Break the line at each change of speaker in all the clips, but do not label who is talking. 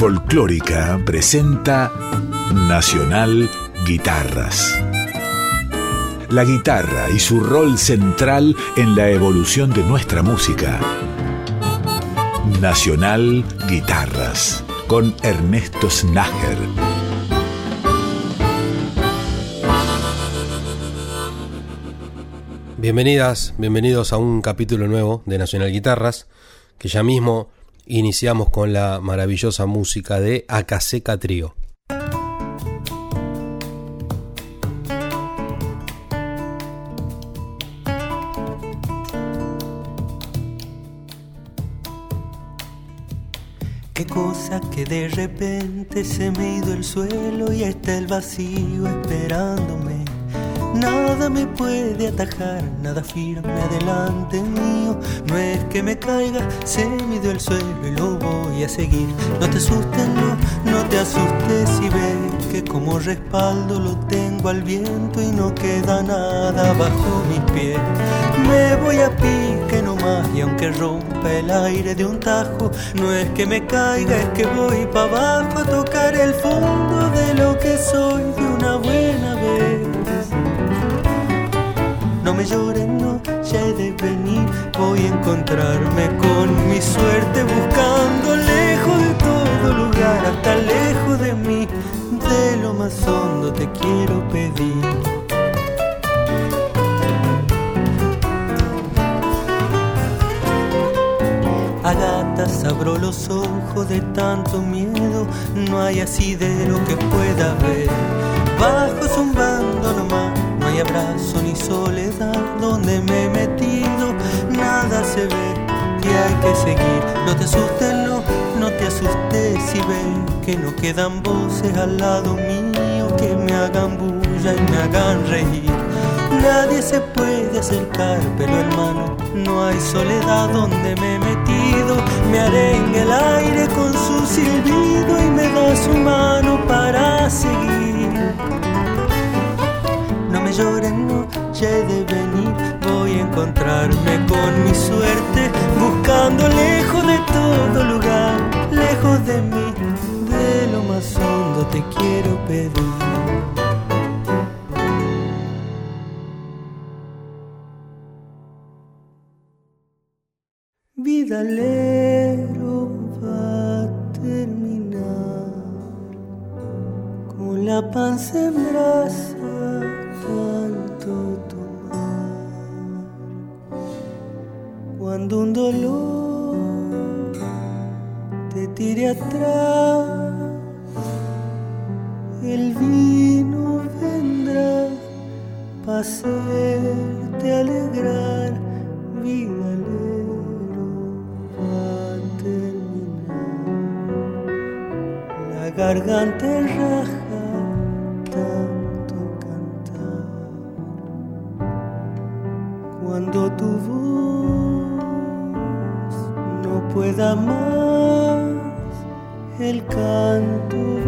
Folclórica presenta Nacional Guitarras. La guitarra y su rol central en la evolución de nuestra música. Nacional Guitarras con Ernesto Snager.
Bienvenidas, bienvenidos a un capítulo nuevo de Nacional Guitarras, que ya mismo iniciamos con la maravillosa música de Acaseca Trío.
Qué cosa que de repente se me ido el suelo y está el vacío esperándome Nada me puede atajar, nada firme adelante mío. No es que me caiga, se me dio el suelo y lo voy a seguir. No te asustes, no, no te asustes si ves que como respaldo lo tengo al viento y no queda nada bajo mis pies. Me voy a pique nomás y aunque rompa el aire de un tajo, no es que me caiga, es que voy para abajo a tocar el fondo de lo que soy de una buena vez. No me lloren, no, ya he de venir. Voy a encontrarme con mi suerte buscando lejos de todo lugar, hasta lejos de mí. De lo más hondo te quiero pedir. A gatas abro los ojos de tanto miedo, no hay asidero que pueda ver. Bajo zumbando abrazo ni soledad donde me he metido, nada se ve y hay que seguir. No te asustes, no, no te asustes si ves que no quedan voces al lado mío que me hagan bulla y me hagan reír. Nadie se puede acercar, pero hermano, no hay soledad donde me he metido. Me en el aire con su silbido y me da su mano para seguir me lloren, no, ya he de venir. Voy a encontrarme con mi suerte, buscando lejos de todo lugar, lejos de mí, de lo más hondo te quiero pedir. Vidalero va a terminar con la panza en brasa cuando un dolor te tire atrás el vino vendrá para hacerte alegrar vidalero va a terminar. La garganta raja cuando tu voz pueda más, el canto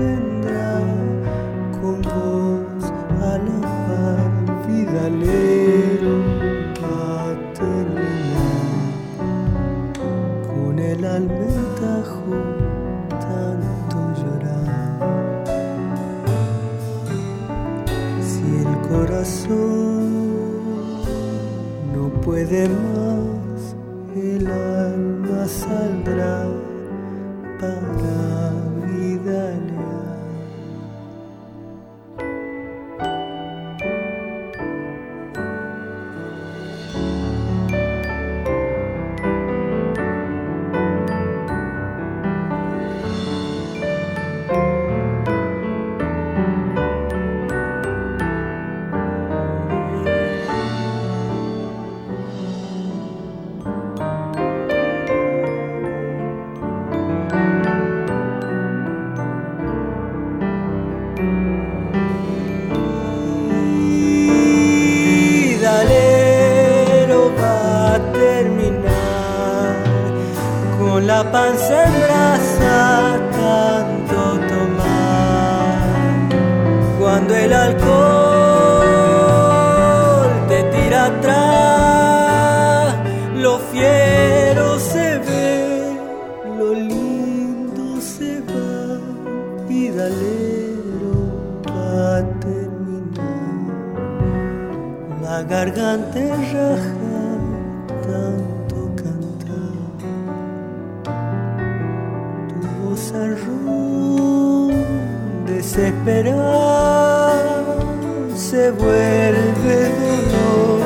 se vuelve dolor.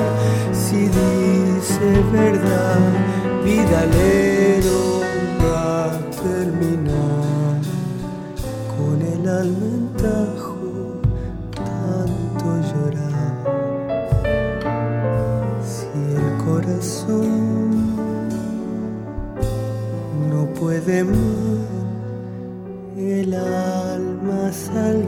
Si dice verdad, vidalero va a terminar con el alma en tajo, tanto llorar. Si el corazón no puede más, el alma sale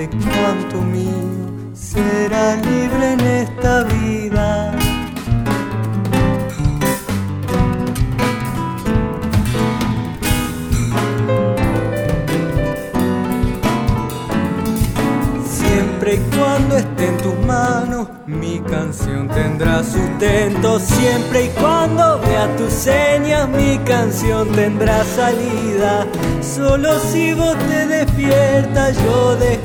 amarte cuanto mío será libre en esta vida. Siempre y cuando esté en tus manos, mi canción tendrá sustento. Siempre y cuando vea tus señas, mi canción tendrá salida. Solo si vos te despiertas, yo dejo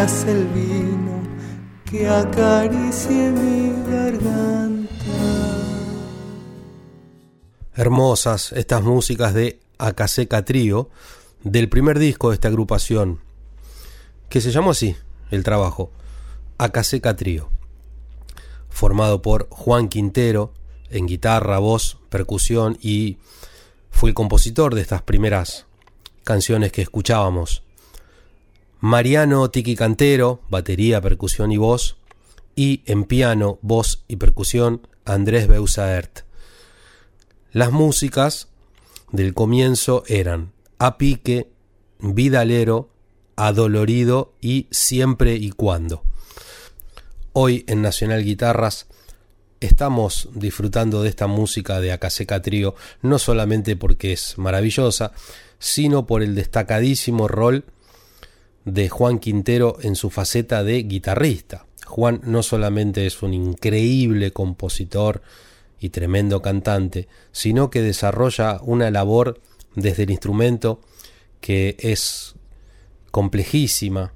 el vino
que acaricie mi garganta.
Hermosas estas músicas de Acaseca Trío, del primer disco de esta agrupación, que se llamó así el trabajo, Acaseca Trío, formado por Juan Quintero en guitarra, voz, percusión y fue el compositor de estas primeras canciones que escuchábamos Mariano Tiki Cantero, batería, percusión y voz, y en piano, voz y percusión, Andrés Beusaert. Las músicas del comienzo eran A Pique, Vidalero, Adolorido y Siempre y Cuando. Hoy en Nacional Guitarras estamos disfrutando de esta música de Acaseca Trío, no solamente porque es maravillosa, sino por el destacadísimo rol de Juan Quintero en su faceta de guitarrista. Juan no solamente es un increíble compositor y tremendo cantante, sino que desarrolla una labor desde el instrumento que es complejísima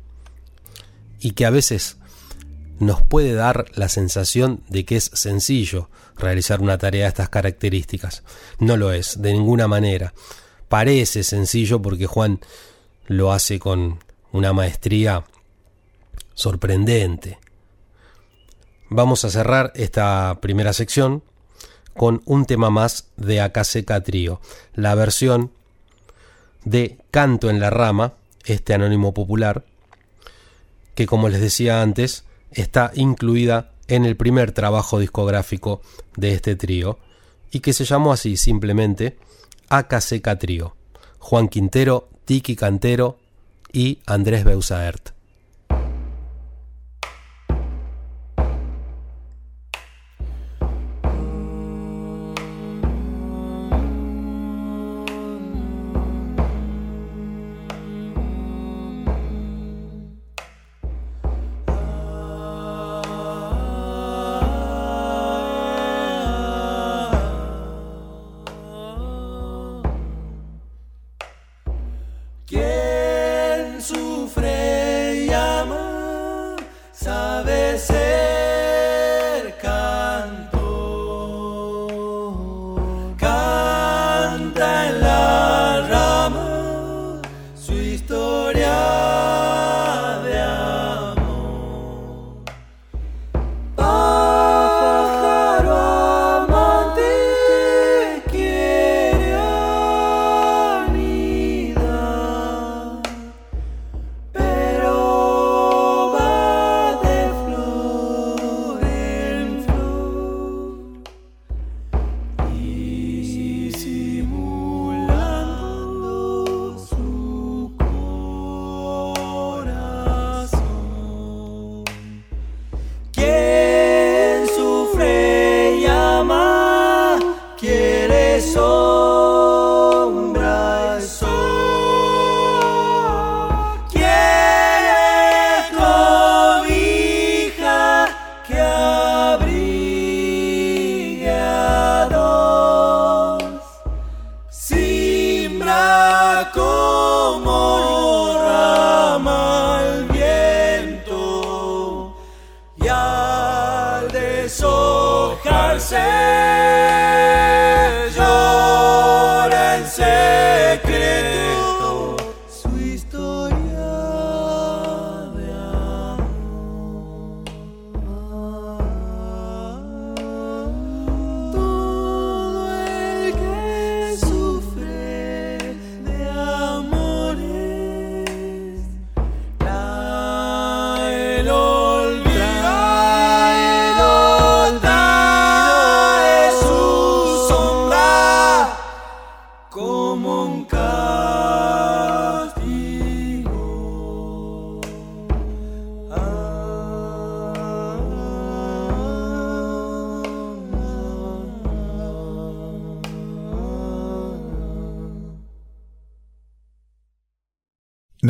y que a veces nos puede dar la sensación de que es sencillo realizar una tarea de estas características. No lo es, de ninguna manera. Parece sencillo porque Juan lo hace con una maestría sorprendente. Vamos a cerrar esta primera sección con un tema más de Acaseca Trío, la versión de Canto en la Rama, este anónimo popular, que como les decía antes, está incluida en el primer trabajo discográfico de este trío y que se llamó así simplemente Acaseca Trío. Juan Quintero, Tiki Cantero, y Andrés Beusaert.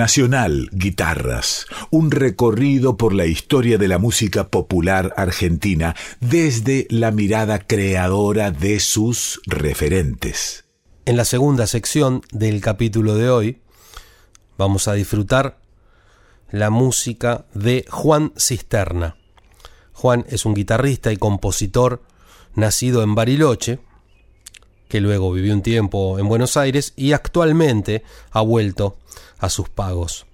Nacional Guitarras, un recorrido por la historia de la música popular argentina desde la mirada creadora de sus referentes.
En la segunda sección del capítulo de hoy vamos a disfrutar la música de Juan Cisterna,
Juan es un guitarrista y compositor nacido en Bariloche, que luego vivió un tiempo en Buenos Aires y actualmente ha vuelto a sus pagos.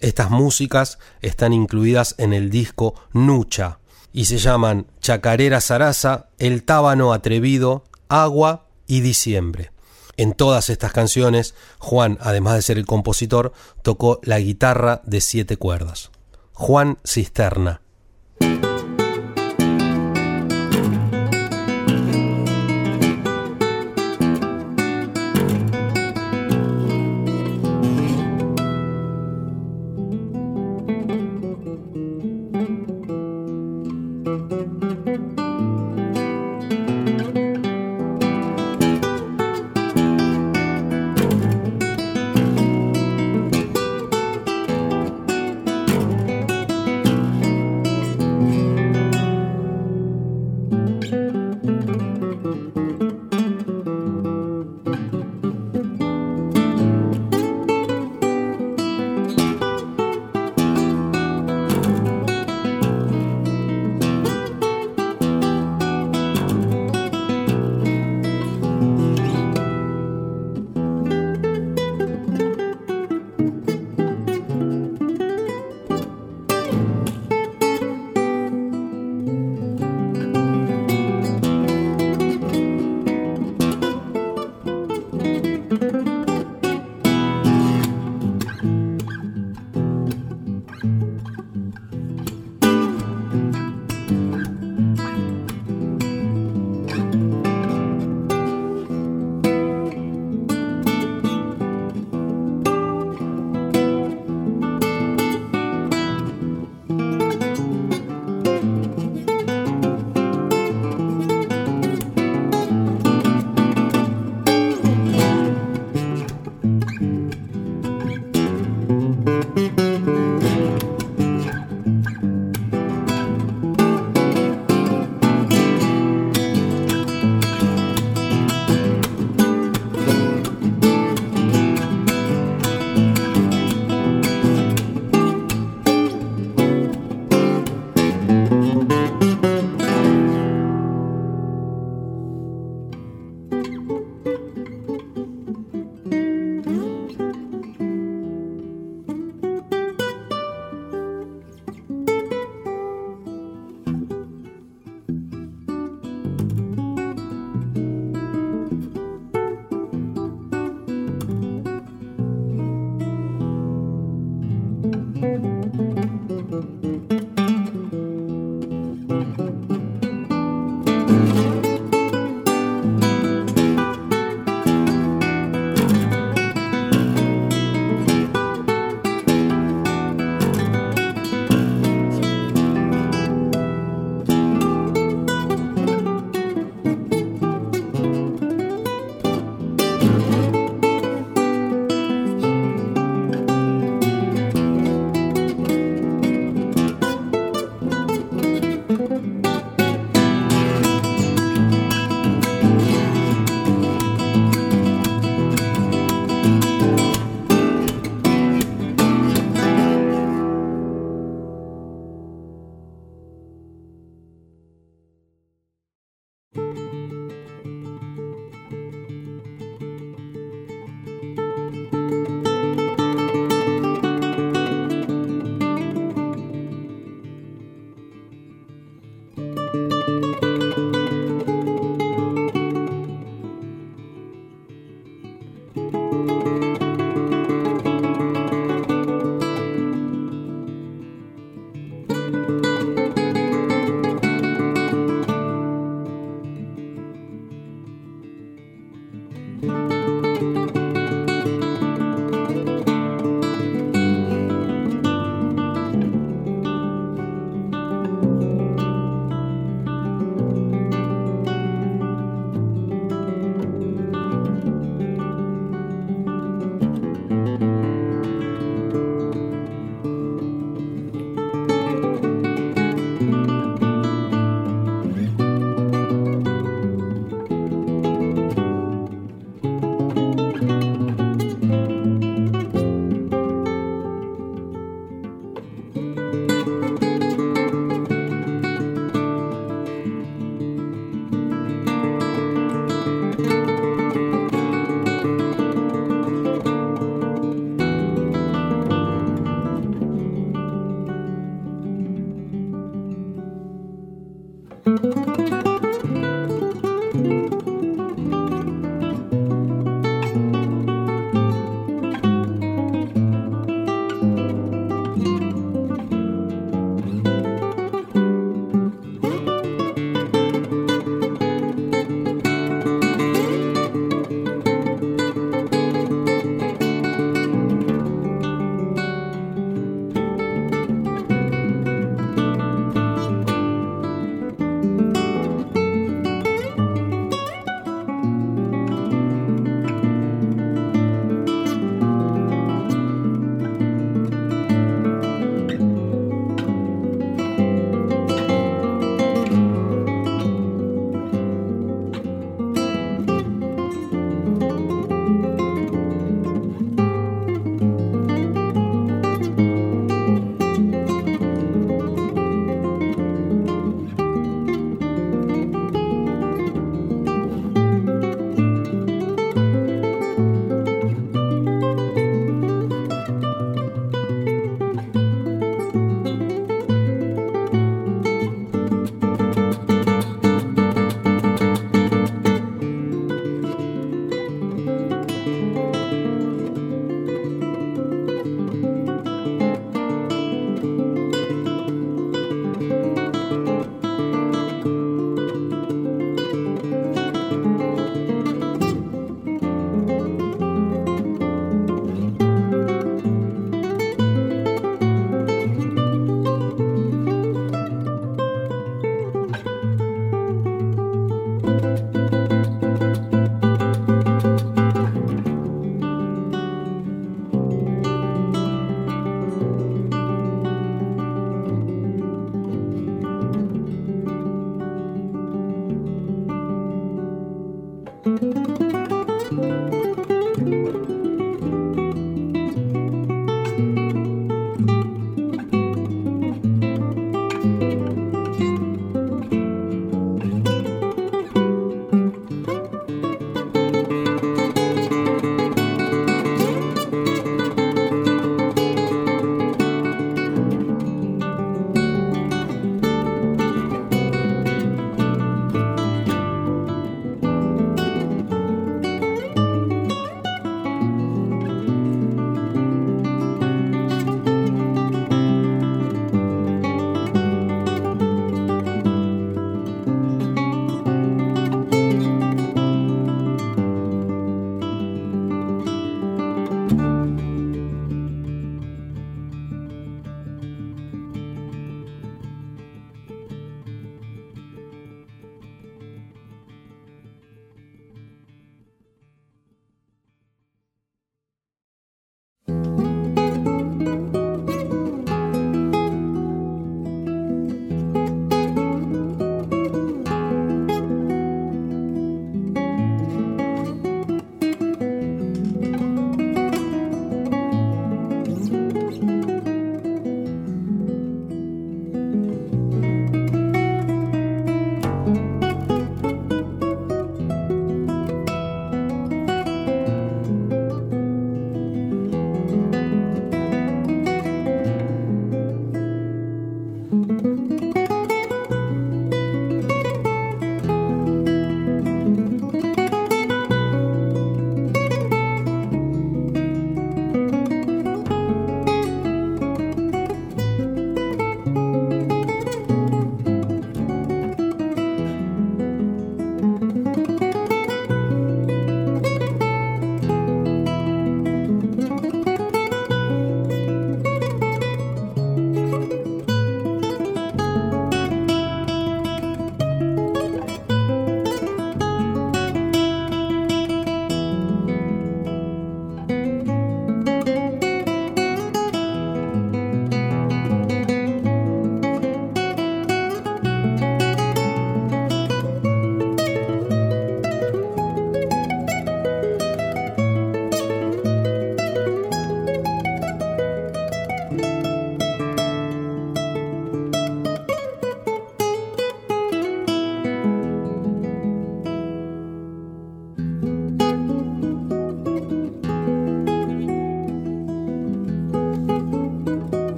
Estas músicas están incluidas en el disco Nucha y se llaman Chacarera Sarasa, El Tábano Atrevido, Agua y Diciembre. En todas estas canciones, Juan, además de ser el compositor, tocó la guitarra de siete cuerdas. Juan Cisterna.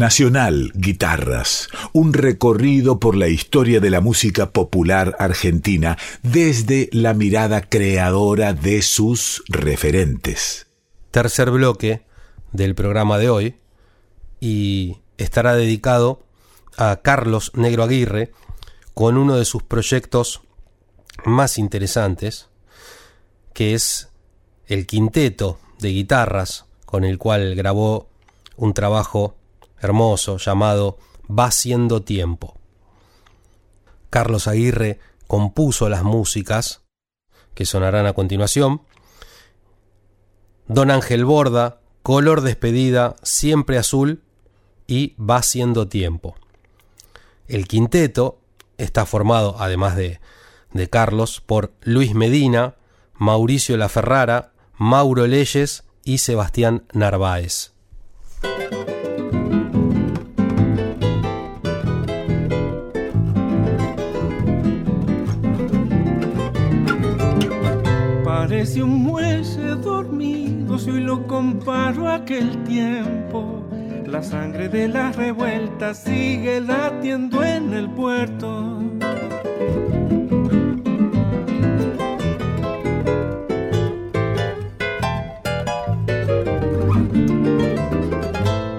Nacional Guitarras, un recorrido por la historia de la música popular argentina desde la mirada creadora de sus referentes.
Tercer bloque del programa de hoy y estará dedicado a Carlos Negro Aguirre con uno de sus proyectos más interesantes, que es el quinteto de guitarras con el cual grabó un trabajo hermoso llamado Va siendo tiempo. Carlos Aguirre compuso las músicas que sonarán a continuación. Don Ángel Borda, Color Despedida, Siempre Azul y Va siendo tiempo. El quinteto está formado, además de, de Carlos, por Luis Medina, Mauricio La Ferrara, Mauro Leyes y Sebastián Narváez.
Parece un muelle dormido si hoy lo comparo a aquel tiempo. La sangre de las revueltas sigue latiendo en el puerto.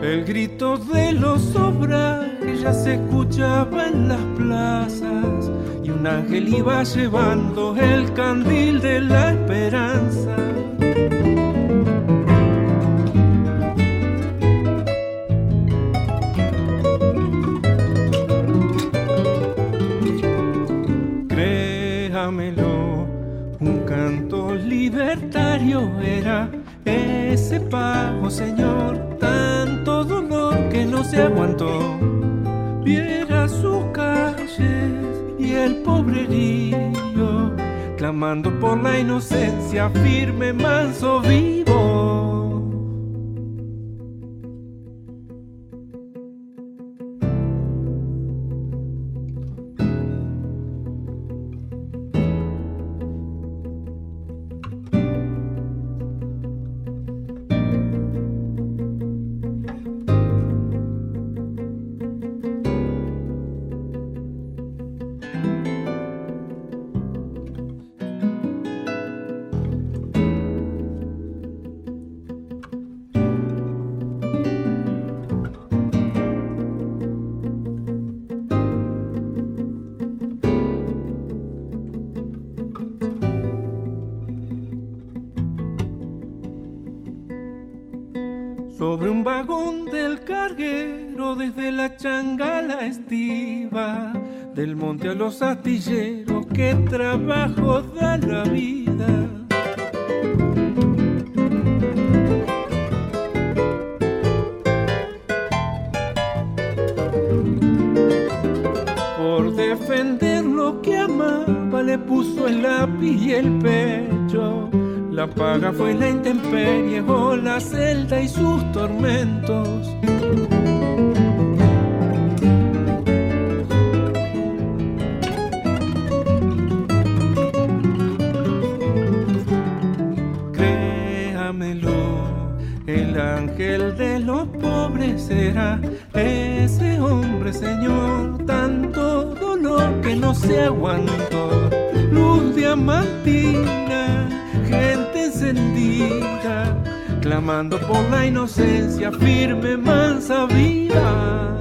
El grito de los obrarios ya se escuchaba en las plazas un ángel iba llevando el candil de la esperanza. Por la inocencia, firme, manso, a los astilleros, qué trabajo da la vida. Por defender lo que amaba, le puso el lápiz y el pecho. La paga fue la intemperie o la celda y sus tormentos. Clamando por la inocencia, firme, mansa vida.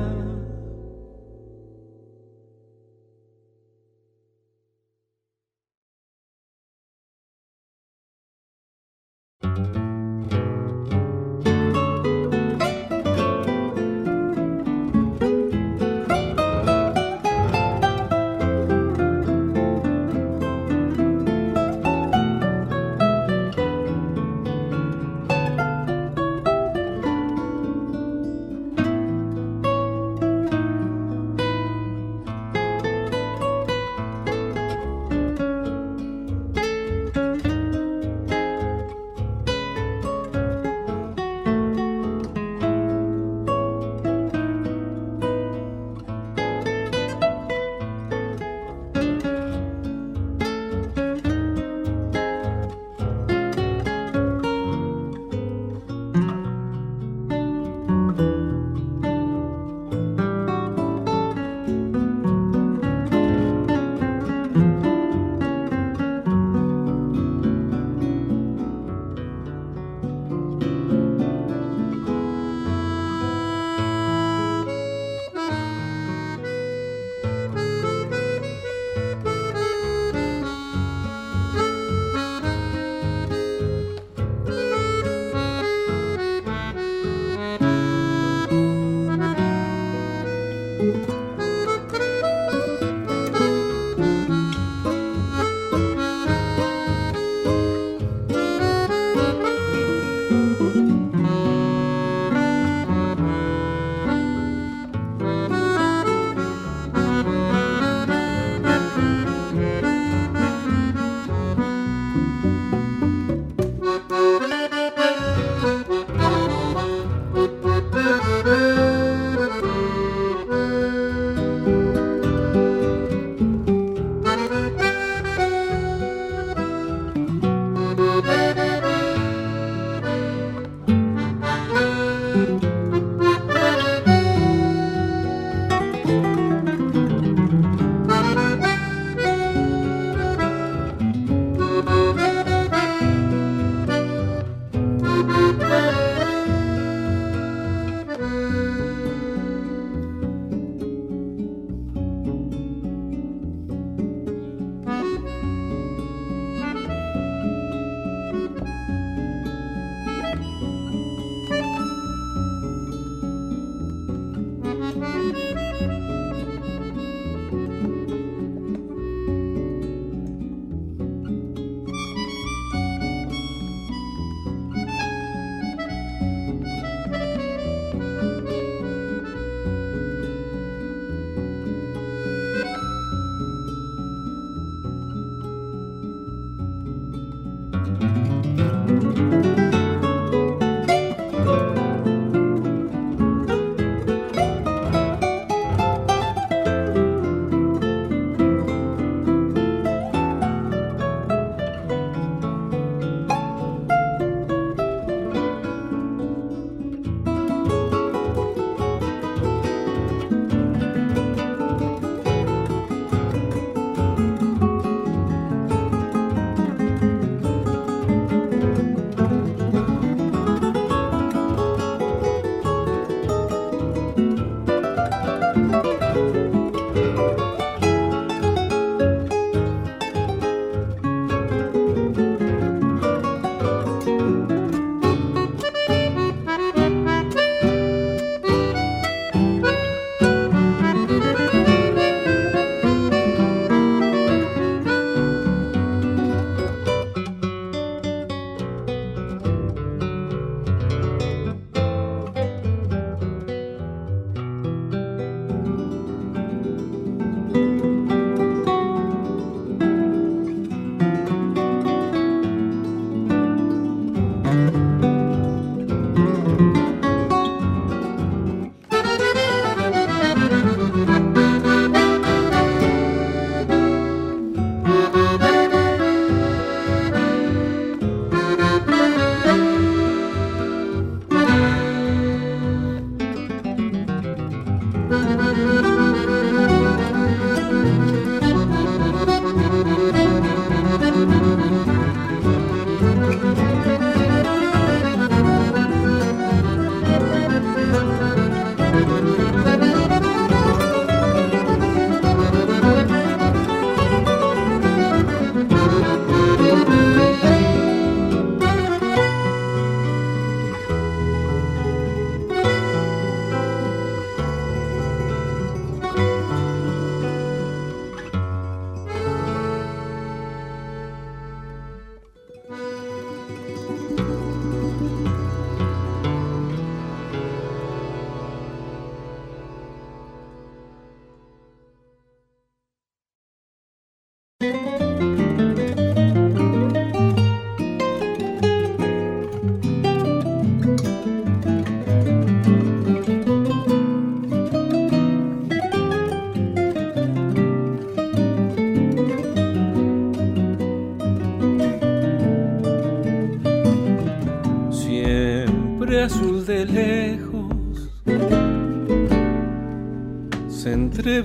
Se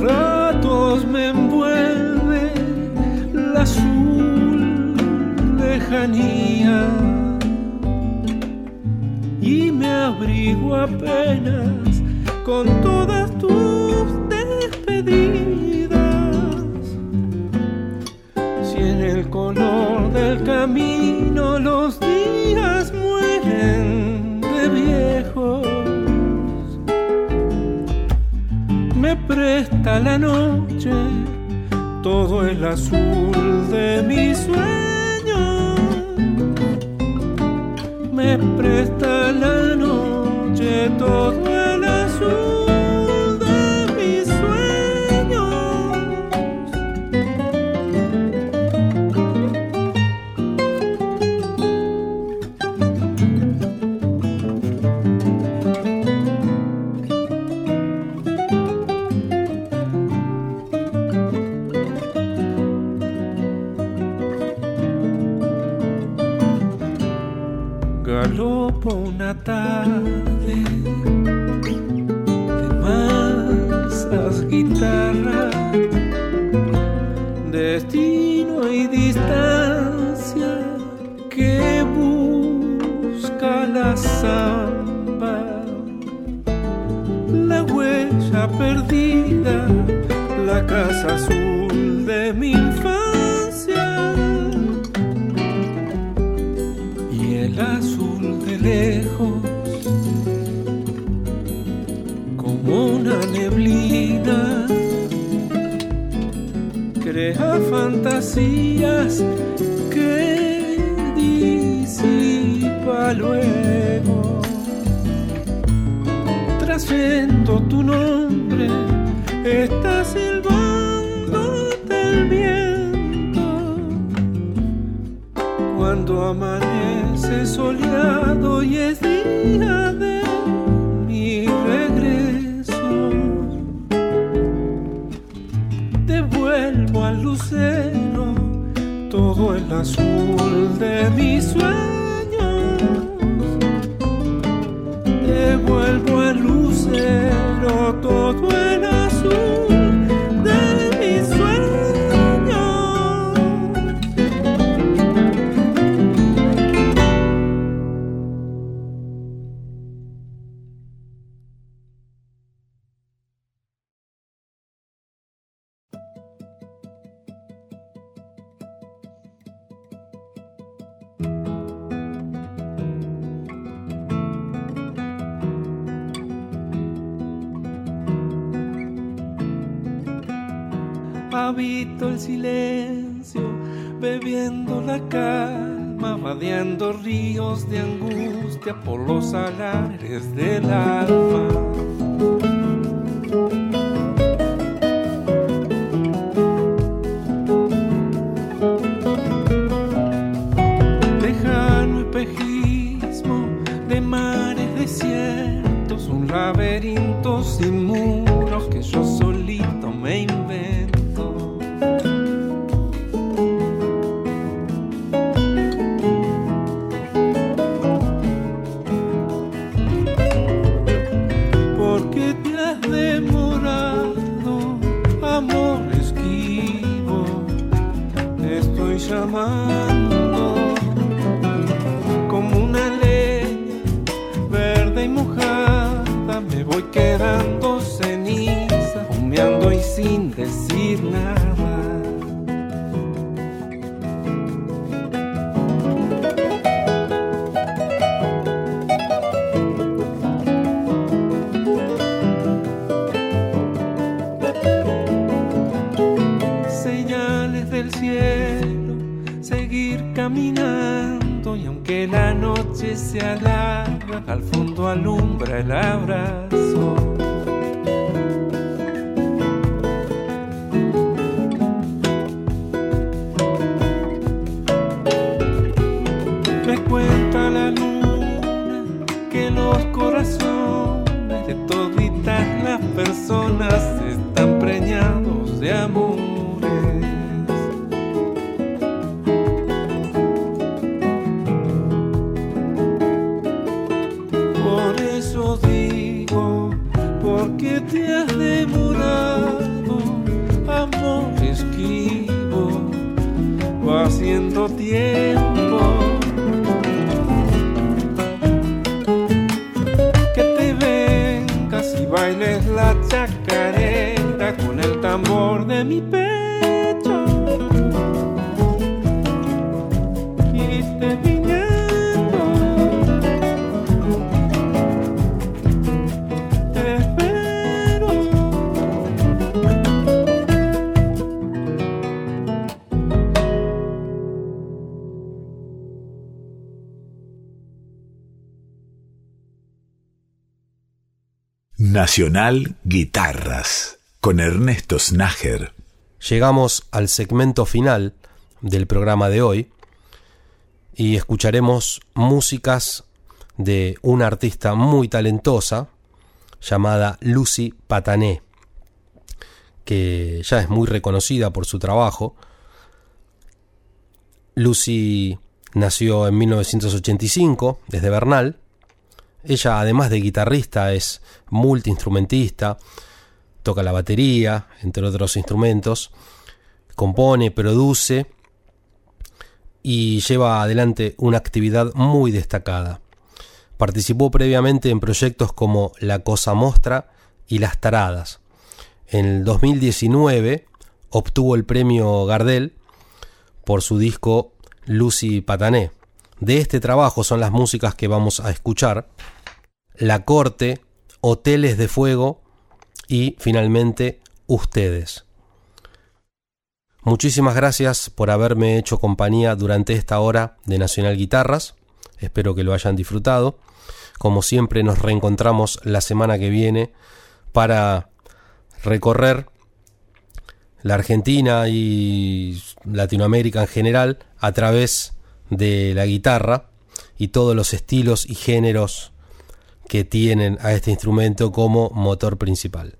ratos me envuelve la azul lejanía y me abrigo apenas con todas tus despedidas. Si en el color del camino los la noche todo el azul de mi sueño. Me presta la noche todo el azul. Crea fantasías que disipa luego. Trayendo tu nombre está silbando del viento. Cuando amanece soleado y es día de todo el azul de mi sueño. Devuelvo al lucero todo el los salares del alma.
Nacional Guitarras con Ernesto Snager.
Llegamos al segmento final del programa de hoy y escucharemos músicas de una artista muy talentosa llamada Lucy Patané, que ya es muy reconocida por su trabajo. Lucy nació en 1985 desde Bernal ella, además de guitarrista, es multiinstrumentista, toca la batería, entre otros instrumentos, compone, produce y lleva adelante una actividad muy destacada. Participó previamente en proyectos como La Cosa Mostra y Las Taradas. En el 2019 obtuvo el premio Gardel por su disco Lucy Patané. De este trabajo son las músicas que vamos a escuchar. La Corte, Hoteles de Fuego y finalmente ustedes. Muchísimas gracias por haberme hecho compañía durante esta hora de Nacional Guitarras. Espero que lo hayan disfrutado. Como siempre nos reencontramos la semana que viene para recorrer la Argentina y Latinoamérica en general a través de la guitarra y todos los estilos y géneros que tienen a este instrumento como motor principal.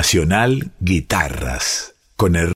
Nacional Guitarras, con el